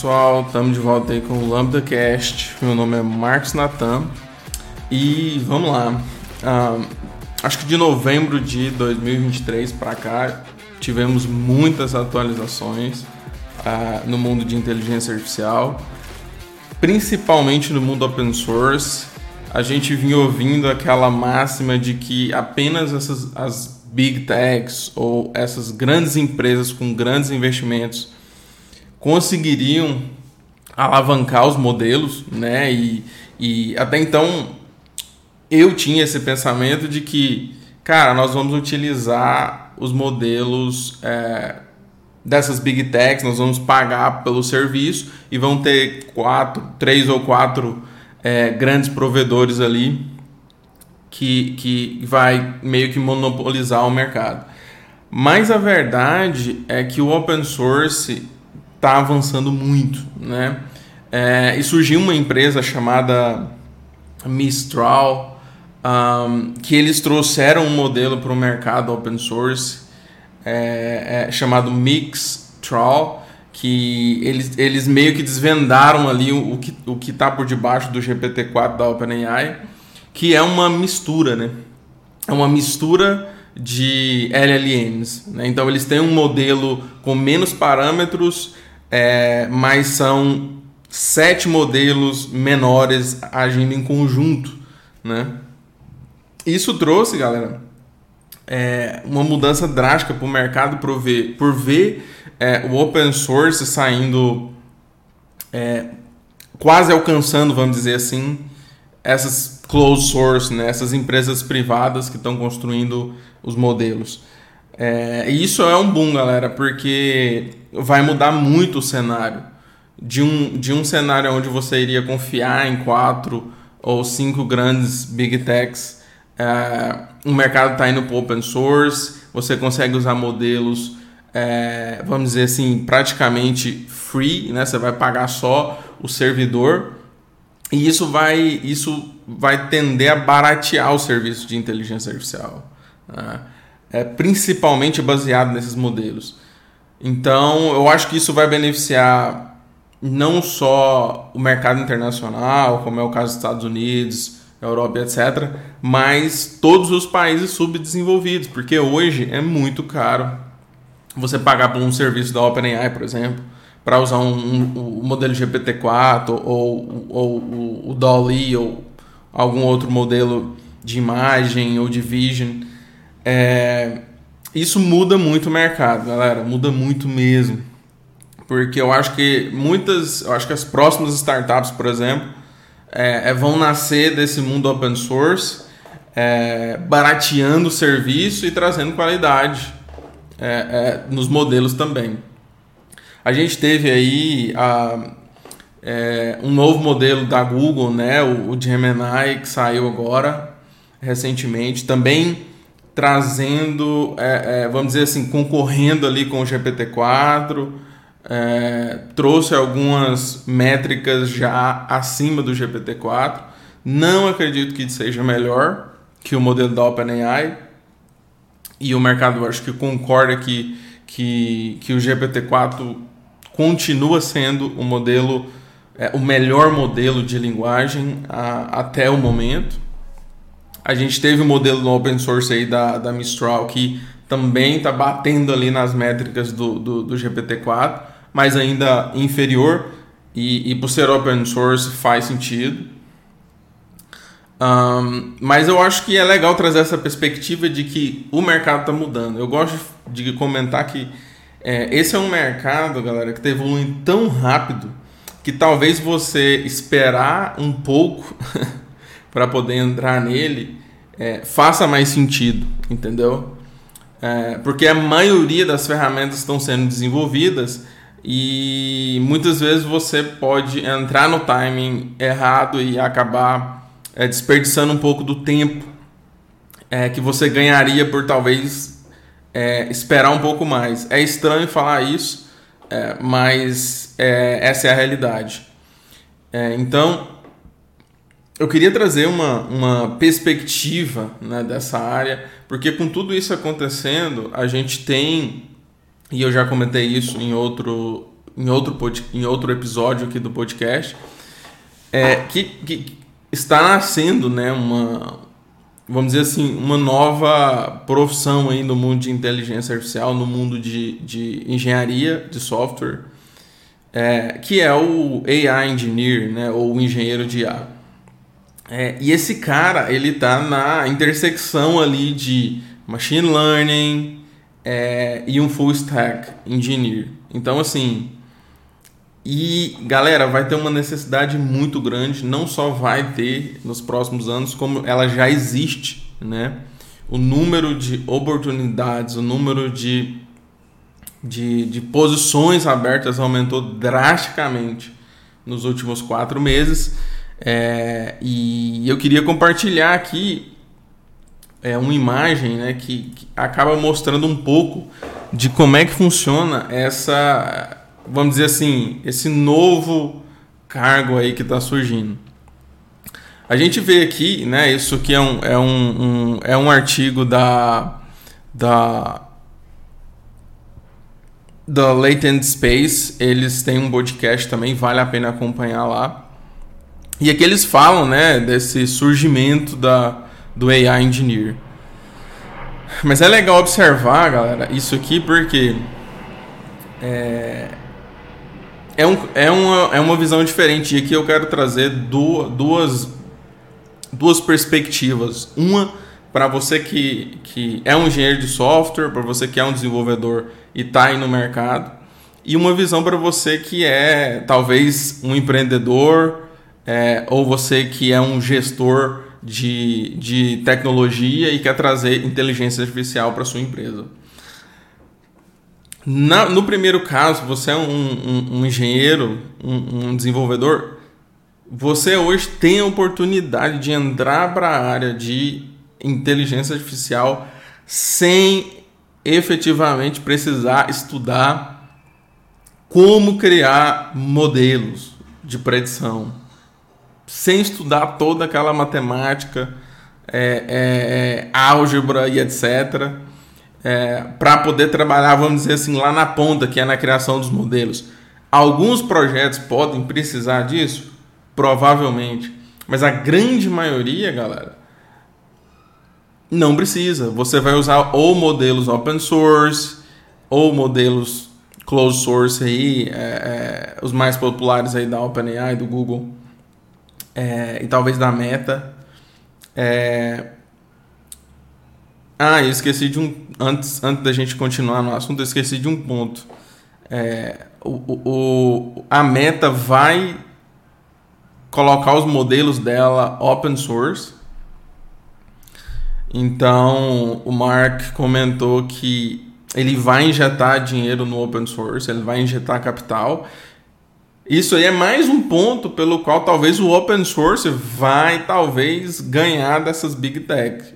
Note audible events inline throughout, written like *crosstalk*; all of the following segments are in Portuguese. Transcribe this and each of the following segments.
pessoal, estamos de volta aí com o Lambda Cast. Meu nome é Marcos Natan e vamos lá. Uh, acho que de novembro de 2023 para cá tivemos muitas atualizações uh, no mundo de inteligência artificial, principalmente no mundo open source. A gente vinha ouvindo aquela máxima de que apenas essas as big techs ou essas grandes empresas com grandes investimentos conseguiriam alavancar os modelos, né? E, e até então eu tinha esse pensamento de que, cara, nós vamos utilizar os modelos é, dessas big techs, nós vamos pagar pelo serviço e vão ter quatro, três ou quatro é, grandes provedores ali que, que vai meio que monopolizar o mercado. Mas a verdade é que o open source está avançando muito, né? É, e surgiu uma empresa chamada Mistral, um, que eles trouxeram um modelo para o mercado open source é, é, chamado Mixtral, que eles, eles meio que desvendaram ali o, o que o que está por debaixo do GPT-4 da OpenAI, que é uma mistura, né? É uma mistura de LLMs. Né? Então eles têm um modelo com menos parâmetros é, mas são sete modelos menores agindo em conjunto, né? Isso trouxe, galera, é, uma mudança drástica para o mercado por ver, por ver é, o open source saindo é, quase alcançando, vamos dizer assim, essas closed source, né? essas empresas privadas que estão construindo os modelos. É, e isso é um boom, galera, porque vai mudar muito o cenário. De um, de um cenário onde você iria confiar em quatro ou cinco grandes big techs, é, o mercado está indo para open source, você consegue usar modelos, é, vamos dizer assim, praticamente free, né? você vai pagar só o servidor. E isso vai, isso vai tender a baratear o serviço de inteligência artificial. Né? É, principalmente baseado nesses modelos. Então, eu acho que isso vai beneficiar não só o mercado internacional, como é o caso dos Estados Unidos, Europa, etc., mas todos os países subdesenvolvidos, porque hoje é muito caro você pagar por um serviço da OpenAI, por exemplo, para usar um, um, um, modelo GPT-4 ou, ou, o DALL-E ou algum outro modelo de imagem ou de vision. É, isso muda muito o mercado, galera. Muda muito mesmo. Porque eu acho que muitas. Eu acho que as próximas startups, por exemplo, é, é vão nascer desse mundo open source, é, barateando o serviço e trazendo qualidade é, é, nos modelos também. A gente teve aí a, é, um novo modelo da Google, né, o, o Gemini, que saiu agora recentemente. Também trazendo, é, é, vamos dizer assim, concorrendo ali com o GPT-4, é, trouxe algumas métricas já acima do GPT-4. Não acredito que seja melhor que o modelo da OpenAI. E o mercado acho que concorda que, que, que o GPT-4 continua sendo o modelo, é, o melhor modelo de linguagem a, até o momento. A gente teve o um modelo no open source aí da, da Mistral que também está batendo ali nas métricas do, do, do GPT-4, mas ainda inferior. E, e por ser open source faz sentido. Um, mas eu acho que é legal trazer essa perspectiva de que o mercado está mudando. Eu gosto de comentar que é, esse é um mercado, galera, que está evoluindo tão rápido que talvez você esperar um pouco *laughs* para poder entrar nele é, faça mais sentido, entendeu? É, porque a maioria das ferramentas estão sendo desenvolvidas e muitas vezes você pode entrar no timing errado e acabar é, desperdiçando um pouco do tempo é, que você ganharia por talvez é, esperar um pouco mais. É estranho falar isso, é, mas essa é a realidade. então, eu queria trazer uma, uma perspectiva né, dessa área, porque com tudo isso acontecendo, a gente tem, e eu já comentei isso em outro, em outro, pod, em outro episódio aqui do podcast, é, que, que está nascendo né, uma, vamos dizer assim, uma nova profissão aí no mundo de inteligência artificial, no mundo de, de engenharia de software, é, que é o AI Engineer, né, ou engenheiro de IA. É, e esse cara, ele tá na intersecção ali de machine learning é, e um full stack engineer. Então, assim, e galera, vai ter uma necessidade muito grande, não só vai ter nos próximos anos, como ela já existe, né? O número de oportunidades, o número de, de, de posições abertas aumentou drasticamente nos últimos quatro meses. É, e eu queria compartilhar aqui é, uma imagem né, que, que acaba mostrando um pouco de como é que funciona essa vamos dizer assim, esse novo cargo aí que está surgindo. A gente vê aqui, né, isso aqui é um, é um, um, é um artigo da, da, da Latent Space, eles têm um podcast também, vale a pena acompanhar lá. E aqui eles falam, né, desse surgimento da, do AI Engineer. Mas é legal observar, galera, isso aqui porque é, é, um, é, uma, é uma visão diferente. E aqui eu quero trazer duas, duas perspectivas. Uma para você que, que é um engenheiro de software, para você que é um desenvolvedor e está aí no mercado. E uma visão para você que é talvez um empreendedor é, ou você que é um gestor de, de tecnologia e quer trazer inteligência artificial para sua empresa. Na, no primeiro caso, você é um, um, um engenheiro, um, um, desenvolvedor, você hoje tem a oportunidade de entrar para a área de inteligência artificial sem efetivamente precisar estudar como criar modelos de predição, sem estudar toda aquela matemática, é, é, é álgebra e etc é, para poder trabalhar, vamos dizer assim, lá na ponta, que é na criação dos modelos. Alguns projetos podem precisar disso? Provavelmente. Mas a grande maioria, galera, não precisa. Você vai usar ou modelos open source, ou modelos closed source aí, é, é, os mais populares aí da OpenAI, do Google, é, e talvez da Meta. É, ah, eu esqueci de um. Antes, antes da gente continuar no assunto, eu esqueci de um ponto. É, o, o, a meta vai colocar os modelos dela open source. Então, o Mark comentou que ele vai injetar dinheiro no open source, ele vai injetar capital. Isso aí é mais um ponto pelo qual talvez o open source vai talvez ganhar dessas big tech.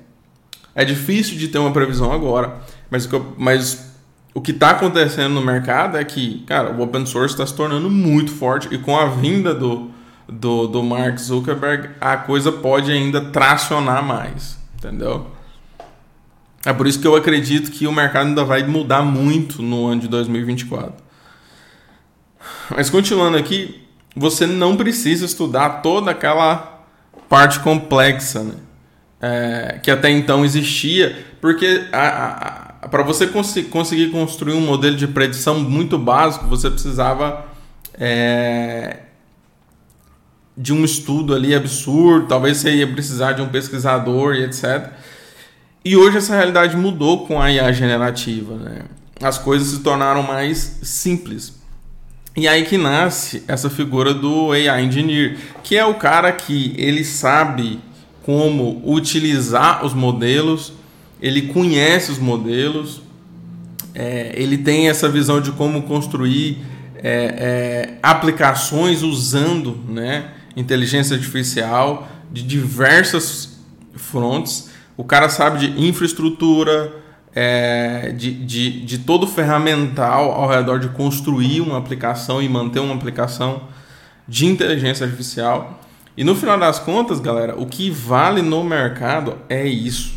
É difícil de ter uma previsão agora, mas o que, eu, mas o que está acontecendo no mercado é que, cara, o open source está se tornando muito forte e com a vinda do, do, do Mark Zuckerberg, a coisa pode ainda tracionar mais, entendeu? É por isso que eu acredito que o mercado ainda vai mudar muito no ano de 2024. Mas continuando aqui, você não precisa estudar toda aquela parte complexa, né? é, que até então existia, porque para você cons conseguir construir um modelo de predição muito básico, você precisava é, de um estudo ali absurdo, talvez você ia precisar de um pesquisador e etc. E hoje essa realidade mudou com a IA generativa, né? As coisas se tornaram mais simples. E aí que nasce essa figura do AI Engineer, que é o cara que ele sabe como utilizar os modelos, ele conhece os modelos, é, ele tem essa visão de como construir é, é, aplicações usando né, inteligência artificial de diversas frontes. O cara sabe de infraestrutura, é, de, de, de todo o ferramental ao redor de construir uma aplicação e manter uma aplicação de inteligência artificial. E no final das contas, galera, o que vale no mercado é isso.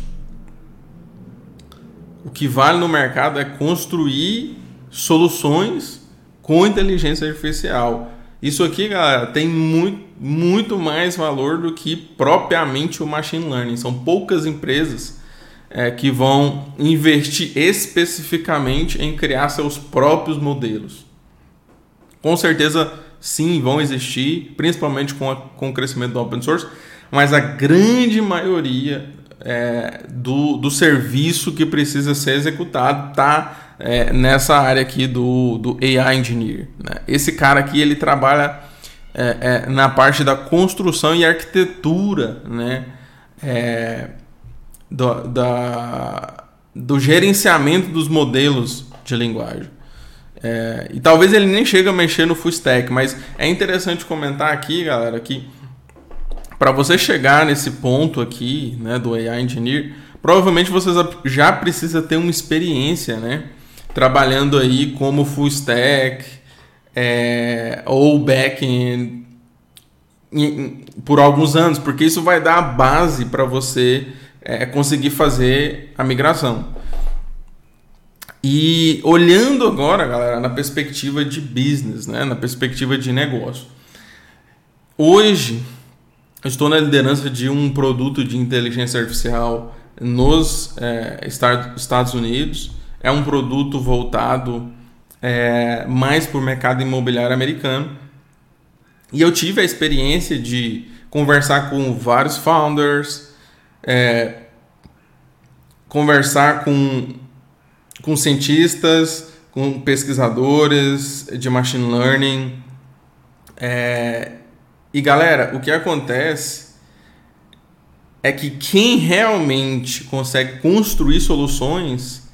O que vale no mercado é construir soluções com inteligência artificial. Isso aqui, galera, tem muito, muito mais valor do que propriamente o machine learning. São poucas empresas é, que vão investir especificamente em criar seus próprios modelos. Com certeza, sim, vão existir, principalmente com, a, com o crescimento do open source, mas a grande maioria é, do, do serviço que precisa ser executado está é, nessa área aqui do, do AI Engineer. Né? Esse cara aqui ele trabalha é, é, na parte da construção e arquitetura né? É, do, da, do gerenciamento dos modelos de linguagem. É, e talvez ele nem chegue a mexer no full stack, mas é interessante comentar aqui, galera, que para você chegar nesse ponto aqui, né, do AI Engineer, provavelmente você já precisa ter uma experiência, né, trabalhando aí como full stack é, ou backend por alguns anos, porque isso vai dar a base para você é, conseguir fazer a migração. E olhando agora, galera, na perspectiva de business, né, na perspectiva de negócio. Hoje, estou na liderança de um produto de inteligência artificial nos é, Estados Unidos. É um produto voltado é, mais para o mercado imobiliário americano. E eu tive a experiência de conversar com vários founders, é, conversar com, com cientistas, com pesquisadores de machine learning. É, e galera, o que acontece é que quem realmente consegue construir soluções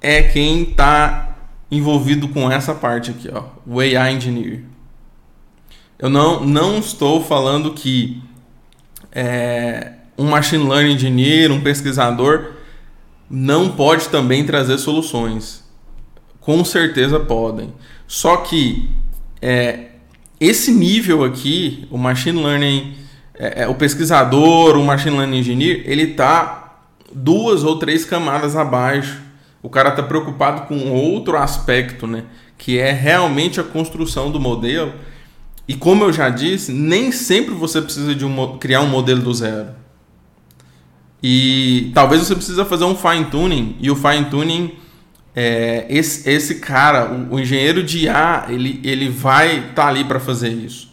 é quem está envolvido com essa parte aqui, ó, o AI Engineer. Eu não, não estou falando que é, um Machine Learning Engineer, um pesquisador, não pode também trazer soluções. Com certeza podem. Só que é, esse nível aqui, o machine learning, é, é, o pesquisador, o machine learning engineer, ele está duas ou três camadas abaixo. O cara está preocupado com outro aspecto, né? Que é realmente a construção do modelo. E como eu já disse, nem sempre você precisa de um, criar um modelo do zero. E talvez você precisa fazer um fine tuning e o fine tuning é, esse, esse cara, o, o, engenheiro de IA, ele, ele vai estar tá ali para fazer isso.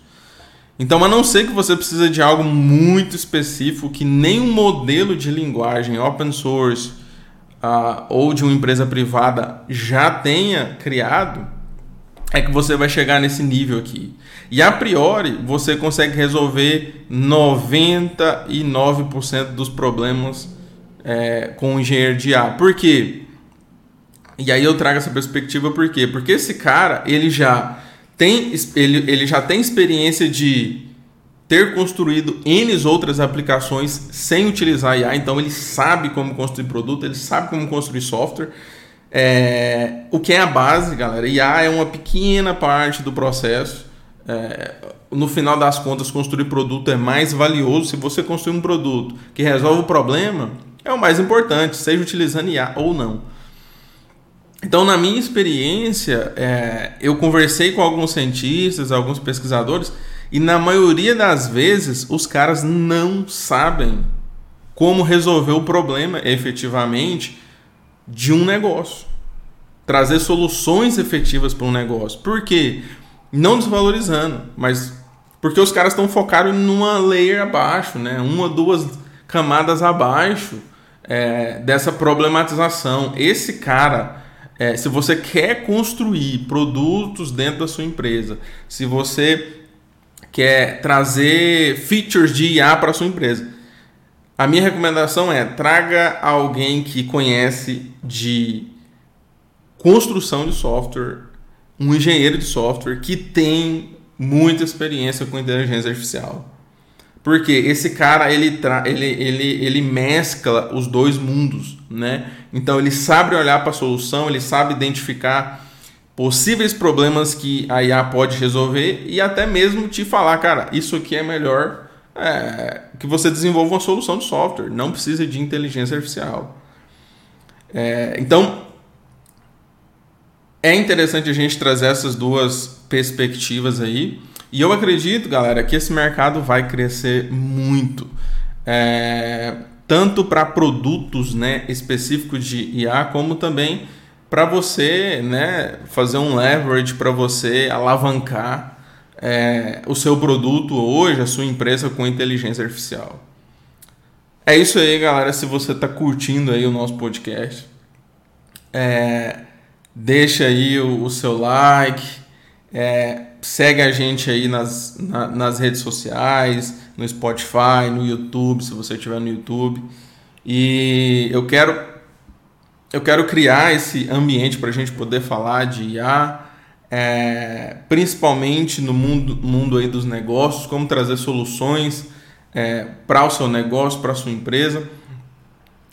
Então, a não ser que você precisa de algo muito específico que nenhum modelo de linguagem open source uh, ou de uma empresa privada já tenha criado, é que você vai chegar nesse nível aqui. E a priori, você consegue resolver 99% dos problemas é, com o engenheiro de IA. Por quê? E aí eu trago essa perspectiva por quê? Porque esse cara, ele já tem, ele, ele já tem experiência de ter construído N outras aplicações sem utilizar IA, então ele sabe como construir produto, ele sabe como construir software. É, o que é a base, galera? IA é uma pequena parte do processo. É, no final das contas, construir produto é mais valioso. Se você construir um produto que resolve o problema, é o mais importante, seja utilizando IA ou não. Então, na minha experiência, é, eu conversei com alguns cientistas, alguns pesquisadores, e na maioria das vezes os caras não sabem como resolver o problema efetivamente de um negócio. Trazer soluções efetivas para um negócio. Por quê? Não desvalorizando, mas porque os caras estão focados numa layer abaixo, né? uma, duas camadas abaixo é, dessa problematização. Esse cara é, se você quer construir produtos dentro da sua empresa, se você quer trazer features de IA para sua empresa, a minha recomendação é traga alguém que conhece de construção de software, um engenheiro de software que tem muita experiência com inteligência artificial. Porque esse cara ele, ele, ele, ele mescla os dois mundos, né? Então ele sabe olhar para a solução, ele sabe identificar possíveis problemas que a IA pode resolver e até mesmo te falar, cara, isso aqui é melhor é, que você desenvolva uma solução de software, não precisa de inteligência artificial. É, então é interessante a gente trazer essas duas perspectivas aí. E eu acredito, galera, que esse mercado vai crescer muito. É, tanto para produtos né, específicos de IA, como também para você né, fazer um leverage para você alavancar é, o seu produto hoje, a sua empresa com inteligência artificial. É isso aí, galera. Se você está curtindo aí o nosso podcast, é, deixa aí o, o seu like, é, segue a gente aí nas, na, nas redes sociais, no Spotify, no YouTube, se você estiver no YouTube. E eu quero eu quero criar esse ambiente para a gente poder falar de IA, é, principalmente no mundo, mundo aí dos negócios, como trazer soluções é, para o seu negócio, para a sua empresa.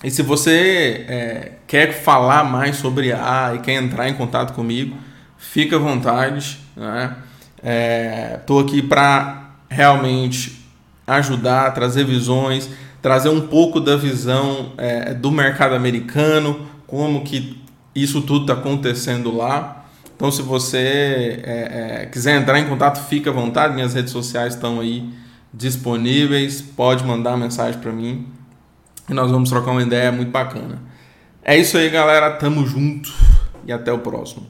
E se você é, quer falar mais sobre a e quer entrar em contato comigo, fica à vontade. Estou né? aqui para realmente ajudar, trazer visões, trazer um pouco da visão é, do mercado americano, como que isso tudo está acontecendo lá. Então, se você é, é, quiser entrar em contato, fica à vontade. Minhas redes sociais estão aí disponíveis. Pode mandar mensagem para mim e nós vamos trocar uma ideia muito bacana. É isso aí, galera. Tamo junto e até o próximo.